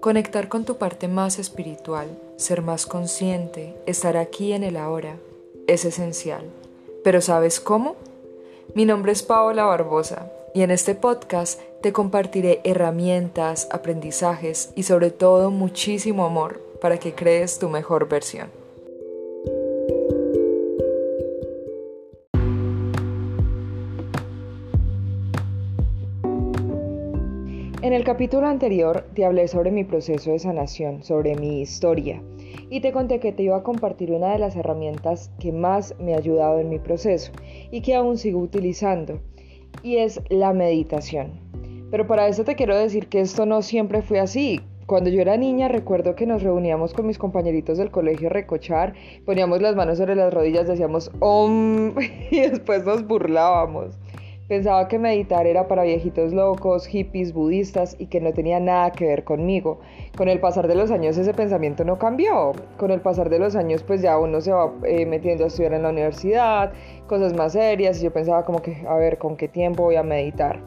Conectar con tu parte más espiritual, ser más consciente, estar aquí en el ahora, es esencial. ¿Pero sabes cómo? Mi nombre es Paola Barbosa y en este podcast te compartiré herramientas, aprendizajes y sobre todo muchísimo amor para que crees tu mejor versión. El capítulo anterior te hablé sobre mi proceso de sanación, sobre mi historia, y te conté que te iba a compartir una de las herramientas que más me ha ayudado en mi proceso y que aún sigo utilizando, y es la meditación. Pero para eso te quiero decir que esto no siempre fue así. Cuando yo era niña recuerdo que nos reuníamos con mis compañeritos del colegio a recochar, poníamos las manos sobre las rodillas, decíamos om y después nos burlábamos. Pensaba que meditar era para viejitos locos, hippies, budistas y que no tenía nada que ver conmigo. Con el pasar de los años ese pensamiento no cambió. Con el pasar de los años pues ya uno se va eh, metiendo a estudiar en la universidad, cosas más serias y yo pensaba como que, a ver, ¿con qué tiempo voy a meditar?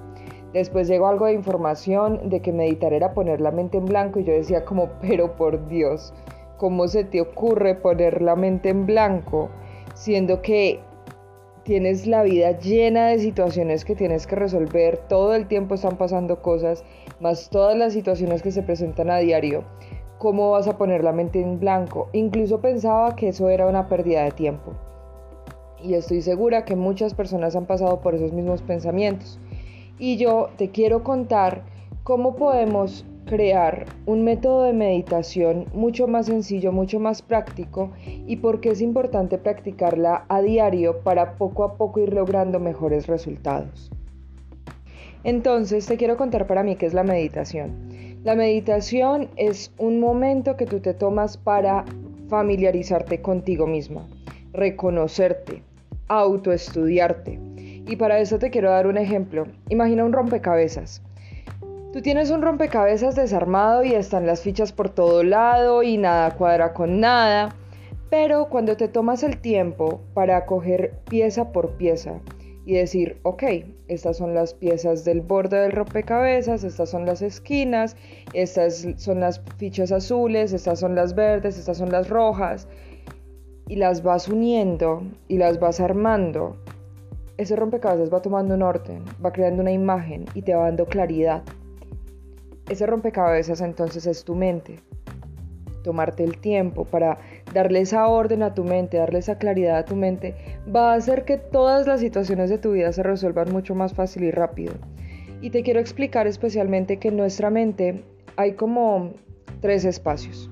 Después llegó algo de información de que meditar era poner la mente en blanco y yo decía como, pero por Dios, ¿cómo se te ocurre poner la mente en blanco? Siendo que tienes la vida llena de situaciones que tienes que resolver, todo el tiempo están pasando cosas, más todas las situaciones que se presentan a diario. ¿Cómo vas a poner la mente en blanco? Incluso pensaba que eso era una pérdida de tiempo. Y estoy segura que muchas personas han pasado por esos mismos pensamientos. Y yo te quiero contar cómo podemos crear un método de meditación mucho más sencillo, mucho más práctico y porque es importante practicarla a diario para poco a poco ir logrando mejores resultados. Entonces te quiero contar para mí qué es la meditación. La meditación es un momento que tú te tomas para familiarizarte contigo misma, reconocerte, autoestudiarte. Y para eso te quiero dar un ejemplo. Imagina un rompecabezas. Tú tienes un rompecabezas desarmado y están las fichas por todo lado y nada cuadra con nada, pero cuando te tomas el tiempo para coger pieza por pieza y decir, ok, estas son las piezas del borde del rompecabezas, estas son las esquinas, estas son las fichas azules, estas son las verdes, estas son las rojas, y las vas uniendo y las vas armando, ese rompecabezas va tomando un orden, va creando una imagen y te va dando claridad. Ese rompecabezas entonces es tu mente. Tomarte el tiempo para darle esa orden a tu mente, darle esa claridad a tu mente, va a hacer que todas las situaciones de tu vida se resuelvan mucho más fácil y rápido. Y te quiero explicar especialmente que en nuestra mente hay como tres espacios.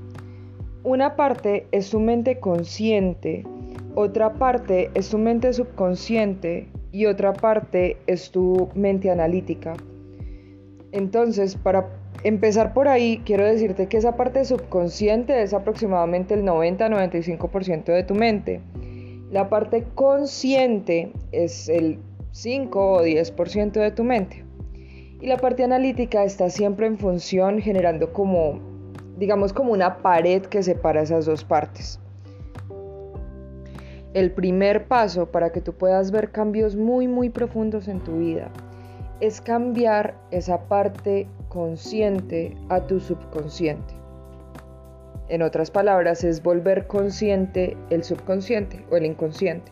Una parte es tu mente consciente, otra parte es tu mente subconsciente y otra parte es tu mente analítica. Entonces, para empezar por ahí, quiero decirte que esa parte subconsciente es aproximadamente el 90-95% de tu mente. La parte consciente es el 5 o 10% de tu mente. Y la parte analítica está siempre en función generando como, digamos, como una pared que separa esas dos partes. El primer paso para que tú puedas ver cambios muy, muy profundos en tu vida es cambiar esa parte consciente a tu subconsciente. En otras palabras, es volver consciente el subconsciente o el inconsciente.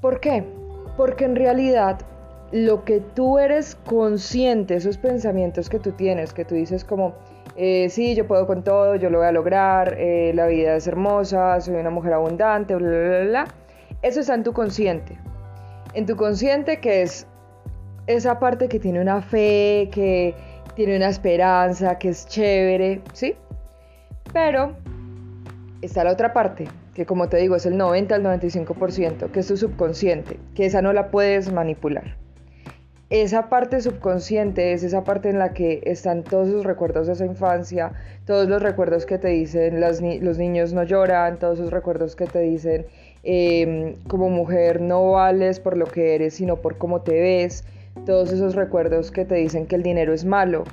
¿Por qué? Porque en realidad lo que tú eres consciente, esos pensamientos que tú tienes, que tú dices como, eh, sí, yo puedo con todo, yo lo voy a lograr, eh, la vida es hermosa, soy una mujer abundante, bla, bla, bla, bla, eso está en tu consciente. En tu consciente que es esa parte que tiene una fe, que tiene una esperanza, que es chévere, ¿sí? Pero está la otra parte, que como te digo es el 90 al 95%, que es tu subconsciente, que esa no la puedes manipular. Esa parte subconsciente es esa parte en la que están todos los recuerdos de esa infancia, todos los recuerdos que te dicen los niños no lloran, todos esos recuerdos que te dicen em, como mujer no vales por lo que eres, sino por cómo te ves, todos esos recuerdos que te dicen que el dinero es malo.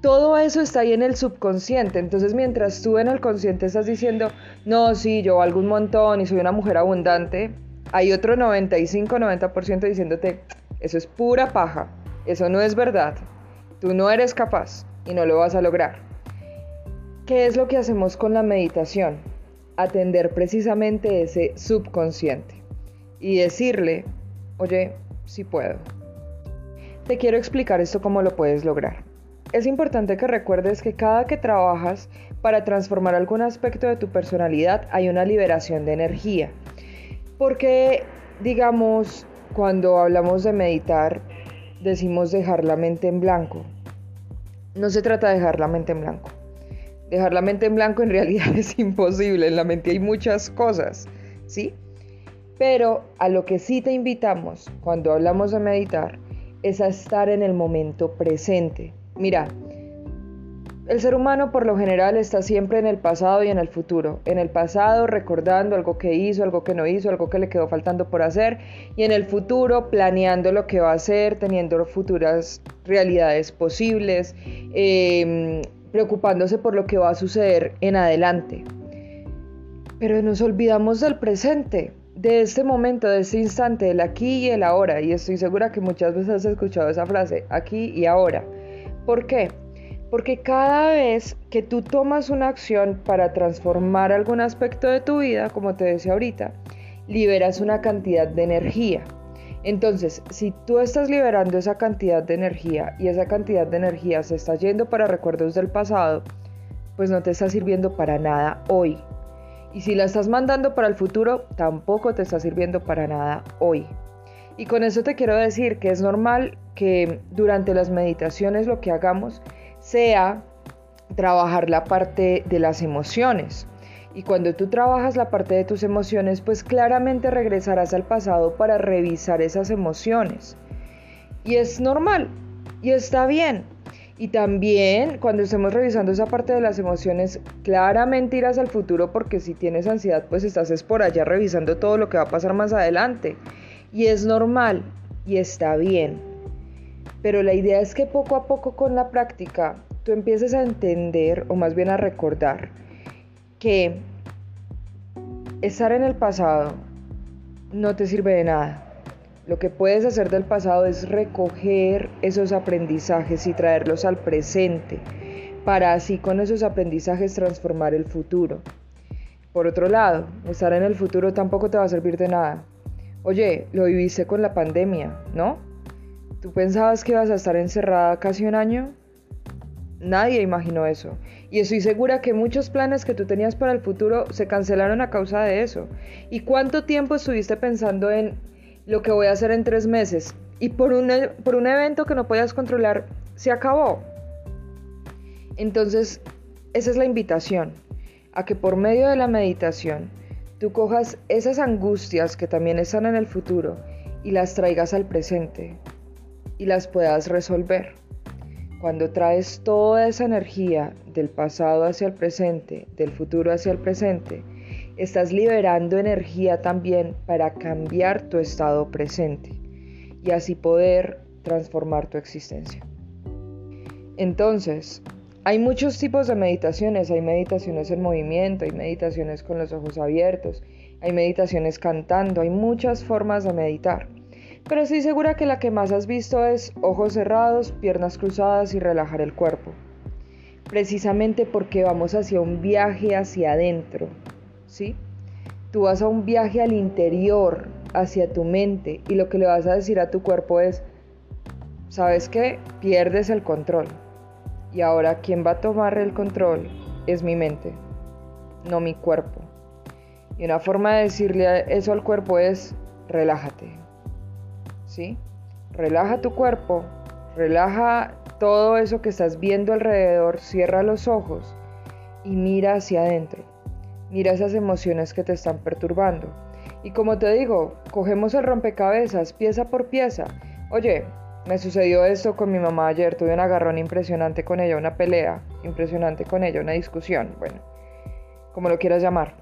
Todo eso está ahí en el subconsciente. Entonces, mientras tú en el consciente estás diciendo, no, sí, yo valgo un montón y soy una mujer abundante, hay otro 95-90% diciéndote, eso es pura paja, eso no es verdad, tú no eres capaz, y no lo vas a lograr. ¿Qué es lo que hacemos con la meditación? Atender precisamente ese subconsciente y decirle, oye, si puedo. Te quiero explicar esto cómo lo puedes lograr. Es importante que recuerdes que cada que trabajas para transformar algún aspecto de tu personalidad hay una liberación de energía. Porque, digamos, cuando hablamos de meditar, decimos dejar la mente en blanco. No se trata de dejar la mente en blanco. Dejar la mente en blanco en realidad es imposible. En la mente hay muchas cosas, ¿sí? Pero a lo que sí te invitamos cuando hablamos de meditar es a estar en el momento presente. Mira, el ser humano por lo general está siempre en el pasado y en el futuro. En el pasado recordando algo que hizo, algo que no hizo, algo que le quedó faltando por hacer. Y en el futuro planeando lo que va a hacer, teniendo futuras realidades posibles, em, preocupándose por lo que va a suceder en adelante. Pero nos olvidamos del presente, de este momento, de este instante, del aquí y el ahora. Y estoy segura que muchas veces has escuchado esa frase, aquí y ahora. ¿Por qué? Porque cada vez que tú tomas una acción para transformar algún aspecto de tu vida, como te decía ahorita, liberas una cantidad de energía. Entonces, si tú estás liberando esa cantidad de energía y esa cantidad de energía se está yendo para recuerdos del pasado, pues no te está sirviendo para nada hoy. Y si la estás mandando para el futuro, tampoco te está sirviendo para nada hoy. Y con eso te quiero decir que es normal que durante las meditaciones lo que hagamos sea trabajar la parte de las emociones. Y cuando tú trabajas la parte de tus emociones, pues claramente regresarás al pasado para revisar esas emociones. Y es normal, y está bien. Y también cuando estemos revisando esa parte de las emociones, claramente irás al futuro porque si tienes ansiedad, pues estás es por allá revisando todo lo que va a pasar más adelante. Y es normal, y está bien. Pero la idea es que poco a poco con la práctica tú empieces a entender o más bien a recordar que estar en el pasado no te sirve de nada. Lo que puedes hacer del pasado es recoger esos aprendizajes y traerlos al presente para así con esos aprendizajes transformar el futuro. Por otro lado, estar en el futuro tampoco te va a servir de nada. Oye, lo viviste con la pandemia, ¿no? ¿Tú pensabas que ibas a estar encerrada casi un año? Nadie imaginó eso. Y estoy segura que muchos planes que tú tenías para el futuro se cancelaron a causa de eso. ¿Y cuánto tiempo estuviste pensando en lo que voy a hacer en tres meses? Y por un, por un evento que no podías controlar, se acabó. Entonces, esa es la invitación, a que por medio de la meditación tú cojas esas angustias que también están en el futuro y las traigas al presente y las puedas resolver. Cuando traes toda esa energía del pasado hacia el presente, del futuro hacia el presente, estás liberando energía también para cambiar tu estado presente y así poder transformar tu existencia. Entonces, hay muchos tipos de meditaciones, hay meditaciones en movimiento, hay meditaciones con los ojos abiertos, hay meditaciones cantando, hay muchas formas de meditar pero estoy segura que la que más has visto es ojos cerrados, piernas cruzadas y relajar el cuerpo. Precisamente porque vamos hacia un viaje hacia adentro, ¿sí? Tú vas a un viaje al interior, hacia tu mente, y lo que le vas a decir a tu cuerpo es, ¿sabes qué? Pierdes el control. Y ahora quien va a tomar el control es mi mente, no mi cuerpo. Y una forma de decirle eso al cuerpo es, relájate, ¿sí? Relaja tu cuerpo, relaja todo eso que estás viendo alrededor, cierra los ojos y mira hacia adentro. Mira esas emociones que te están perturbando. Y como te digo, cogemos el rompecabezas pieza por pieza. Oye, me sucedió esto con mi mamá ayer, tuve un agarrón impresionante con ella, una pelea impresionante con ella, una discusión, bueno, como lo quieras llamar.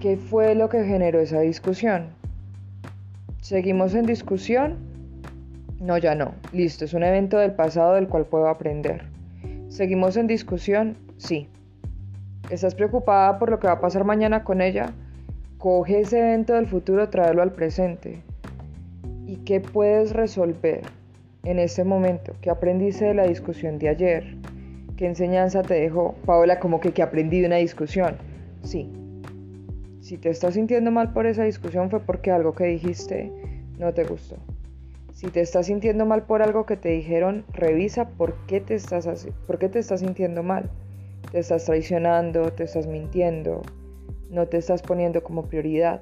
¿Qué fue lo que generó esa discusión? ¿Seguimos en discusión? No, ya no. Listo, es un evento del pasado del cual puedo aprender. ¿Seguimos en discusión? Sí. ¿Estás preocupada por lo que va a pasar mañana con ella? Coge ese evento del futuro, tráelo al presente. ¿Y qué puedes resolver? en este momento? ¿Qué aprendiste de la discusión de ayer? ¿Qué enseñanza te dejó? Paola, como que, que aprendí de una discusión. Sí. Si te estás sintiendo mal por esa discusión fue porque algo que dijiste no te gustó. Si te estás sintiendo mal por algo que te dijeron, revisa por qué te estás, por qué te estás sintiendo mal. Te estás traicionando, te estás mintiendo, no te estás poniendo como prioridad.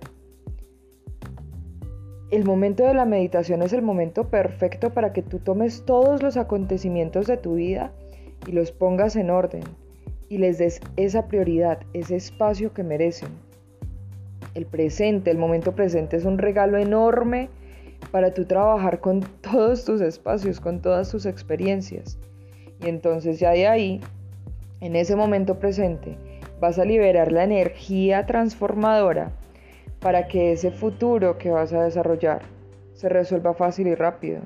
El momento de la meditación es el momento perfecto para que tú tomes todos los acontecimientos de tu vida y los pongas en orden y les des esa prioridad, ese espacio que merecen. El presente, el momento presente es un regalo enorme para tú trabajar con todos tus espacios, con todas tus experiencias. Y entonces ya de ahí, en ese momento presente, vas a liberar la energía transformadora para que ese futuro que vas a desarrollar se resuelva fácil y rápido.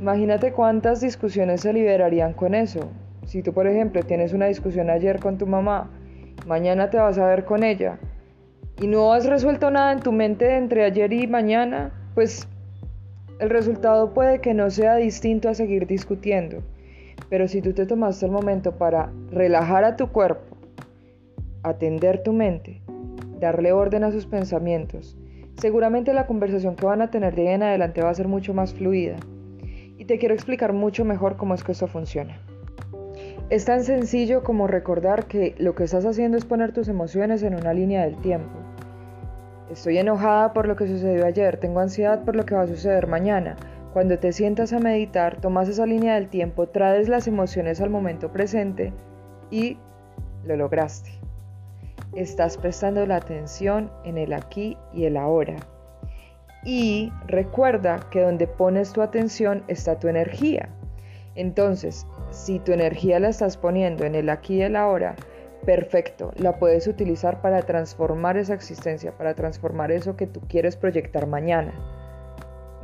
Imagínate cuántas discusiones se liberarían con eso. Si tú, por ejemplo, tienes una discusión ayer con tu mamá, mañana te vas a ver con ella y no has resuelto nada en tu mente entre ayer y mañana, pues el resultado puede que no sea distinto a seguir discutiendo. Pero si tú te tomaste el momento para relajar a tu cuerpo, atender tu mente, darle orden a sus pensamientos, seguramente la conversación que van a tener de ahí en adelante va a ser mucho más fluida y te quiero explicar mucho mejor cómo es que esto funciona. Es tan sencillo como recordar que lo que estás haciendo es poner tus emociones en una línea del tiempo. Estoy enojada por lo que sucedió ayer, tengo ansiedad por lo que va a suceder mañana. Cuando te sientas a meditar, tomas esa línea del tiempo, traes las emociones al momento presente y lo lograste. Estás prestando la atención en el aquí y el ahora. Y recuerda que donde pones tu atención está tu energía. Entonces, si tu energía la estás poniendo en el aquí y el ahora, perfecto, la puedes utilizar para transformar esa existencia, para transformar eso que tú quieres proyectar mañana.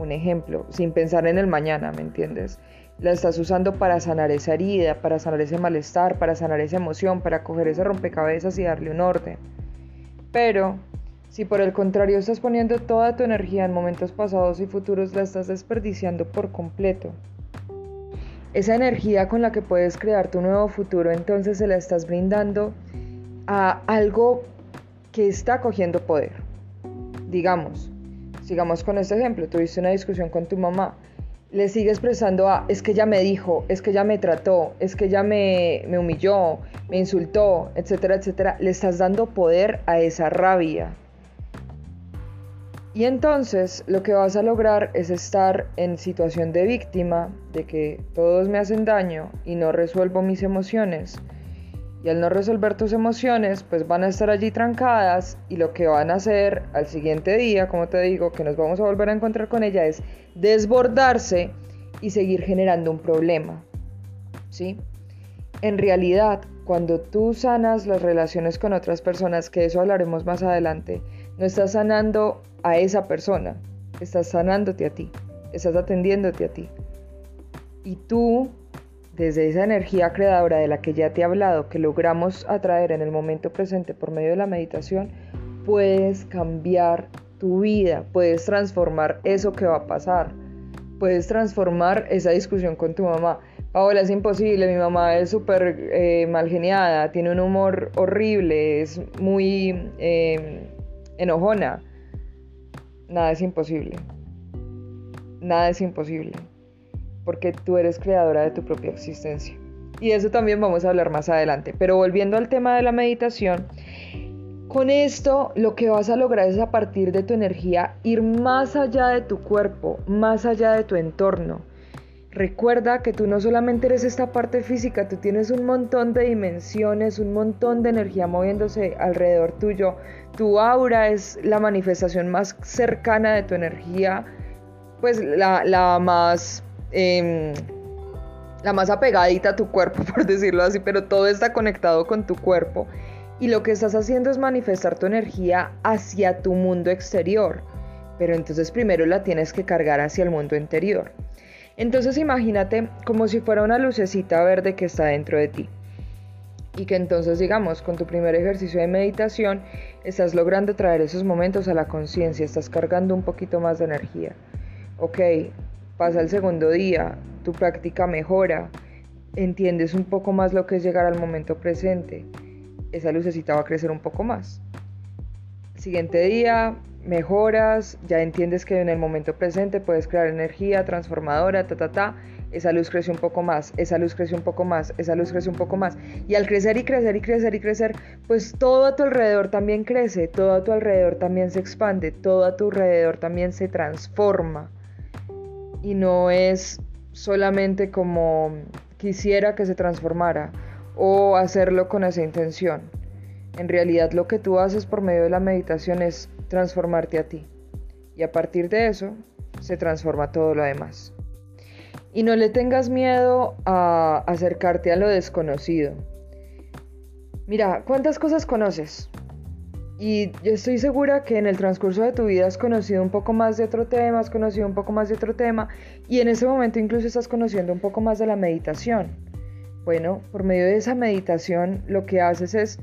Un ejemplo, sin pensar en el mañana, ¿me entiendes? La estás usando para sanar esa herida, para sanar ese malestar, para sanar esa emoción, para coger ese rompecabezas y darle un orden. Pero si por el contrario estás poniendo toda tu energía en momentos pasados y futuros, la estás desperdiciando por completo. Esa energía con la que puedes crear tu nuevo futuro, entonces se la estás brindando a algo que está cogiendo poder. Digamos, sigamos con este ejemplo, tuviste una discusión con tu mamá, le sigues expresando es que ella me dijo, es que ella me trató, es que ella me, me humilló, me insultó, etcétera, etcétera, le estás dando poder a esa rabia. Y entonces lo que vas a lograr es estar en situación de víctima, de que todos me hacen daño y no resuelvo mis emociones. Y al no resolver tus emociones, pues van a estar allí trancadas y lo que van a hacer al siguiente día, como te digo, que nos vamos a volver a encontrar con ella, es desbordarse y seguir generando un problema. ¿Sí? En realidad, cuando tú sanas las relaciones con otras personas, que eso hablaremos más adelante, no estás sanando a esa persona, estás sanándote a ti, estás atendiéndote a ti. Y tú, desde esa energía creadora de la que ya te he hablado, que logramos atraer en el momento presente por medio de la meditación, puedes cambiar tu vida, puedes transformar eso que va a pasar, puedes transformar esa discusión con tu mamá. Paola, es imposible, mi mamá es súper eh, mal geniada, tiene un humor horrible, es muy eh, enojona. Nada es imposible. Nada es imposible. Porque tú eres creadora de tu propia existencia. Y eso también vamos a hablar más adelante. Pero volviendo al tema de la meditación, con esto lo que vas a lograr es a partir de tu energía ir más allá de tu cuerpo, más allá de tu entorno Recuerda que tú no solamente eres esta parte física, tú tienes un montón de dimensiones, un montón de energía moviéndose alrededor tuyo. Tu aura es la manifestación más cercana de tu energía, pues la, más... Em, la más apegadita a tu cuerpo, por decirlo así, pero todo está conectado con tu cuerpo. Y lo que estás haciendo es manifestar tu energía hacia tu mundo exterior. Pero entonces primero la tienes que cargar hacia el mundo interior. Entonces imagínate como si fuera una lucecita verde que está dentro de ti. Y que entonces, digamos, con tu primer ejercicio de meditación, estás logrando traer esos momentos a la conciencia, estás cargando un poquito más de energía. Ok, pasa el segundo día, tu práctica mejora, entiendes un poco más lo que es llegar al momento presente, esa lucecita va a crecer un poco más. Siguiente día, mejoras, ya entiendes que en el momento presente puedes crear energía transformadora, ta, ta, ta, esa luz crece un poco más, esa luz crece un poco más, esa luz crece un poco más. Y al crecer y crecer y crecer y crecer, pues todo a tu alrededor también crece, todo a tu alrededor también se expande, todo a tu alrededor también se transforma. Y no es solamente como quisiera que se transformara o hacerlo con esa intención. En realidad lo que tú haces por medio de la meditación es transformarte a ti. Y a partir de eso se transforma todo lo demás. Y no le tengas miedo a acercarte a lo desconocido. Mira, ¿cuántas cosas conoces? Y yo estoy segura que en el transcurso de tu vida has conocido un poco más de otro tema, has conocido un poco más de otro tema, y en ese momento incluso estás conociendo un poco más de la meditación. Bueno, por medio de esa meditación lo que haces es,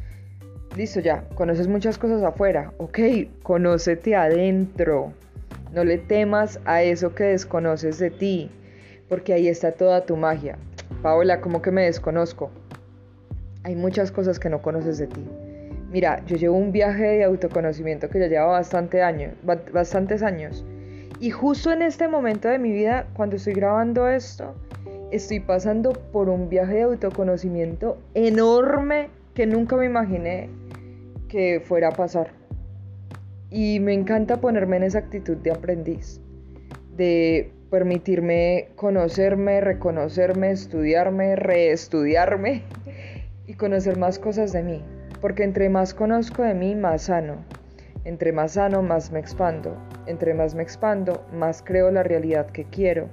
listo ya, conoces muchas cosas afuera, ok, conócete adentro, no le temas a eso que desconoces de ti porque ahí está toda tu magia. Paola, ¿cómo que me desconozco? Hay muchas cosas que no conoces de ti. Mira, yo llevo un viaje de autoconocimiento que ya lleva bastante años, bastantes años. Y justo en este momento de mi vida, cuando estoy grabando esto, estoy pasando por un viaje de autoconocimiento enorme que nunca me imaginé que fuera a pasar. Y me encanta ponerme en esa actitud de aprendiz, de permitirme conocerme, reconocerme, estudiarme, reestudiarme y conocer más cosas de mí. Porque entre más conozco de mí, más sano. Entre más sano, más me expando. Entre más me expando, más creo la realidad que quiero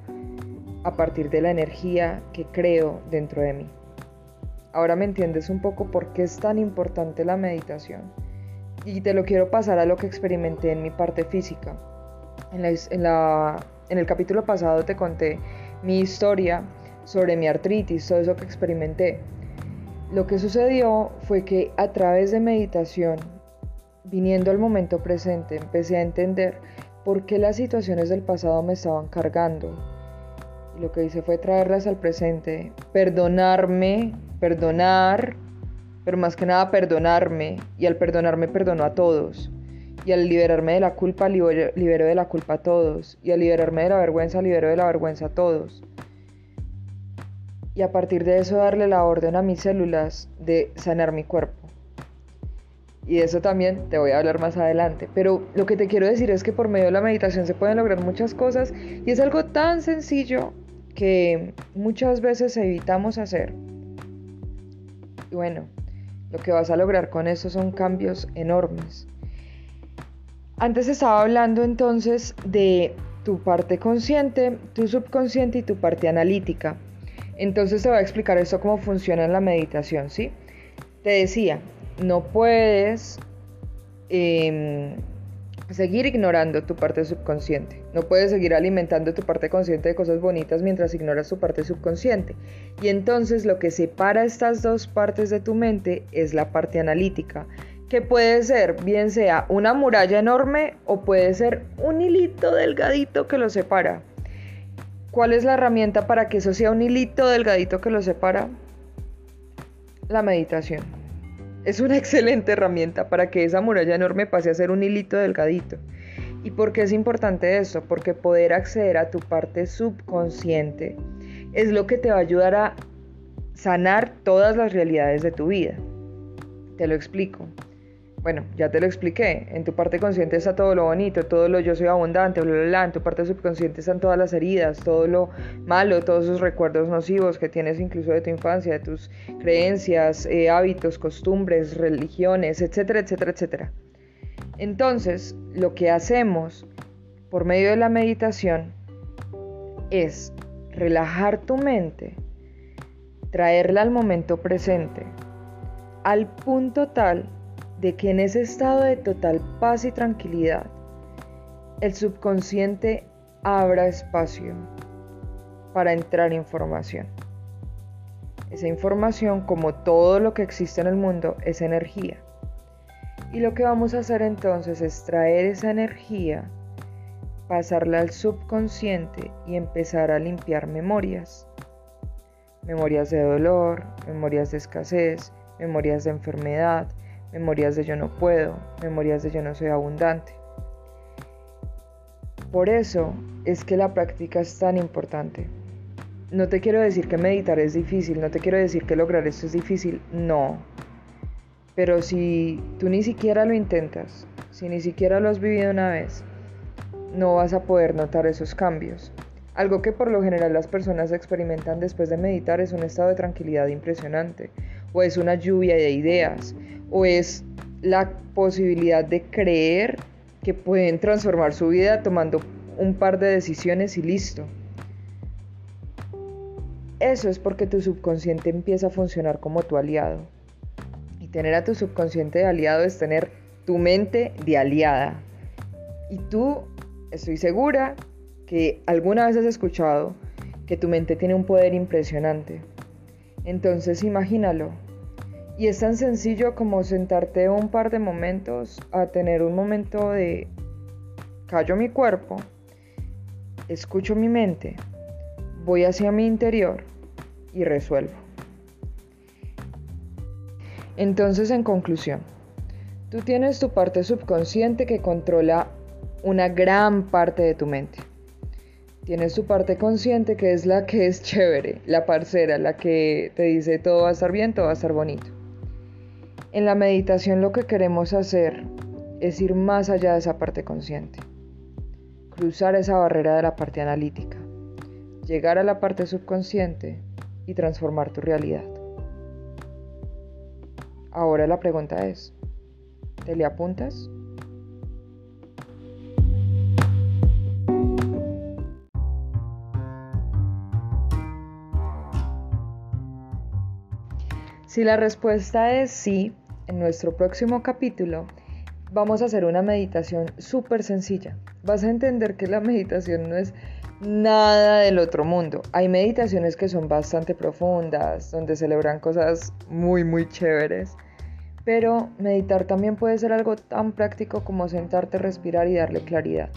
a partir de la energía que creo dentro de mí. Ahora me entiendes un poco por qué es tan importante la meditación. Y te lo quiero pasar a lo que experimenté en mi parte física. En el capítulo pasado te conté mi historia sobre mi artritis, todo eso que experimenté. Lo que sucedió fue que a través de meditación, viniendo al momento presente, empecé a entender por qué las situaciones del pasado me estaban cargando. Y lo que hice fue traerlas al presente, perdonarme, perdonar, pero más que nada perdonarme. Y al perdonarme perdono a todos. Y al liberarme de la culpa, libero, de la culpa a todos. Y al liberarme de la vergüenza, libero de la vergüenza a todos. Y a partir de eso darle la orden a mis células de sanar mi cuerpo. Y de eso también te voy a hablar más adelante. Pero lo que te quiero decir es que por medio de la meditación se pueden lograr muchas cosas y es algo tan sencillo que muchas veces evitamos hacer. Y bueno, lo que vas a lograr con eso son cambios enormes. Antes estaba hablando entonces de tu parte consciente, tu subconsciente y tu parte analítica. Entonces te voy a explicar esto cómo funciona en la meditación, ¿sí? Te decía, no puedes em, seguir ignorando tu parte subconsciente. No puedes seguir alimentando tu parte consciente de cosas bonitas mientras ignoras tu parte subconsciente. Y entonces lo que separa estas dos partes de tu mente es la parte analítica que puede ser bien sea una muralla enorme o puede ser un hilito delgadito que lo separa. ¿Cuál es la herramienta para que eso sea un hilito delgadito que lo separa? La meditación. Es una excelente herramienta para que esa muralla enorme pase a ser un hilito delgadito. ¿Y por qué es importante eso? Porque poder acceder a tu parte subconsciente es lo que te va a ayudar a sanar todas las realidades de tu vida. Te lo explico. Bueno, ya te lo expliqué. En tu parte consciente está todo lo bonito, todo lo yo soy abundante, bla. En tu parte subconsciente están todas las heridas, todo lo malo, todos esos recuerdos nocivos que tienes incluso de tu infancia, de tus creencias, eh, hábitos, costumbres, religiones, etcétera, etcétera, etcétera. Entonces, lo que hacemos por medio de la meditación es relajar tu mente, traerla al momento presente, al punto tal de que en ese estado de total paz y tranquilidad, el subconsciente abra espacio para entrar información. Esa información, como todo lo que existe en el mundo, es energía. Y lo que vamos a hacer entonces es traer esa energía pasarla al subconsciente y empezar a limpiar memorias. Memorias de dolor, memorias de escasez, memorias de enfermedad, memorias de yo no puedo, memorias de yo no soy abundante. Por eso es que la práctica es tan importante. No te quiero decir que meditar es difícil, no te quiero decir que lograr esto es difícil, no. Pero si tú ni siquiera lo intentas, si ni siquiera lo has vivido una vez, no vas a poder notar esos cambios. Algo que por lo general las personas experimentan después de meditar es un estado de tranquilidad impresionante, o es una lluvia de ideas, o es la posibilidad de creer que pueden transformar su vida tomando un par de decisiones y listo. Eso es porque tu subconsciente empieza a funcionar como tu aliado. Y tener a tu subconsciente de aliado es tener tu mente de aliada. Y tú Estoy segura que alguna vez has escuchado que tu mente tiene un poder impresionante. Entonces imagínalo. Y es tan sencillo como sentarte un par de momentos a tener un momento de callo mi cuerpo, escucho mi mente, voy hacia mi interior y resuelvo. Entonces, en conclusión, tú tienes tu parte subconsciente que controla una gran parte de tu mente. Tienes tu parte consciente que es la que es chévere, la parcera, la que te dice todo va a estar bien, todo va a estar bonito. En la meditación lo que queremos hacer es ir más allá de esa parte consciente, cruzar esa barrera de la parte analítica, llegar a la parte subconsciente y transformar tu realidad. Ahora la pregunta es, ¿te le apuntas? Si la respuesta es sí, en nuestro próximo capítulo vamos a hacer una meditación súper sencilla. Vas a entender que la meditación no es nada del otro mundo. Hay meditaciones que son bastante profundas, donde celebran cosas muy, muy chéveres. Pero meditar también puede ser algo tan práctico como sentarte, respirar y darle claridad.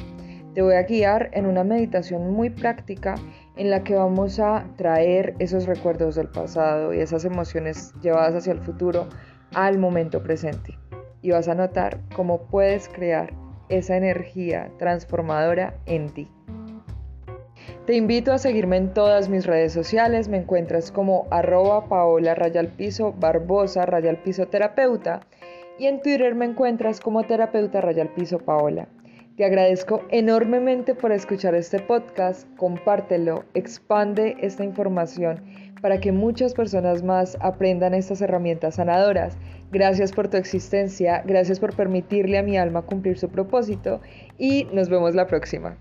Te voy a guiar en una meditación muy práctica en la que vamos a traer esos recuerdos del pasado y esas emociones llevadas hacia el futuro al momento presente. Y vas a notar cómo puedes crear esa energía transformadora en ti. Te invito a seguirme en todas mis redes sociales. Me encuentras como arroba paola rayal piso barbosa rayal piso terapeuta. Y en Twitter me encuentras como terapeuta rayal piso paola. Te agradezco enormemente por escuchar este podcast, compártelo, expande esta información para que muchas personas más aprendan estas herramientas sanadoras. Gracias por tu existencia, gracias por permitirle a mi alma cumplir su propósito y nos vemos la próxima.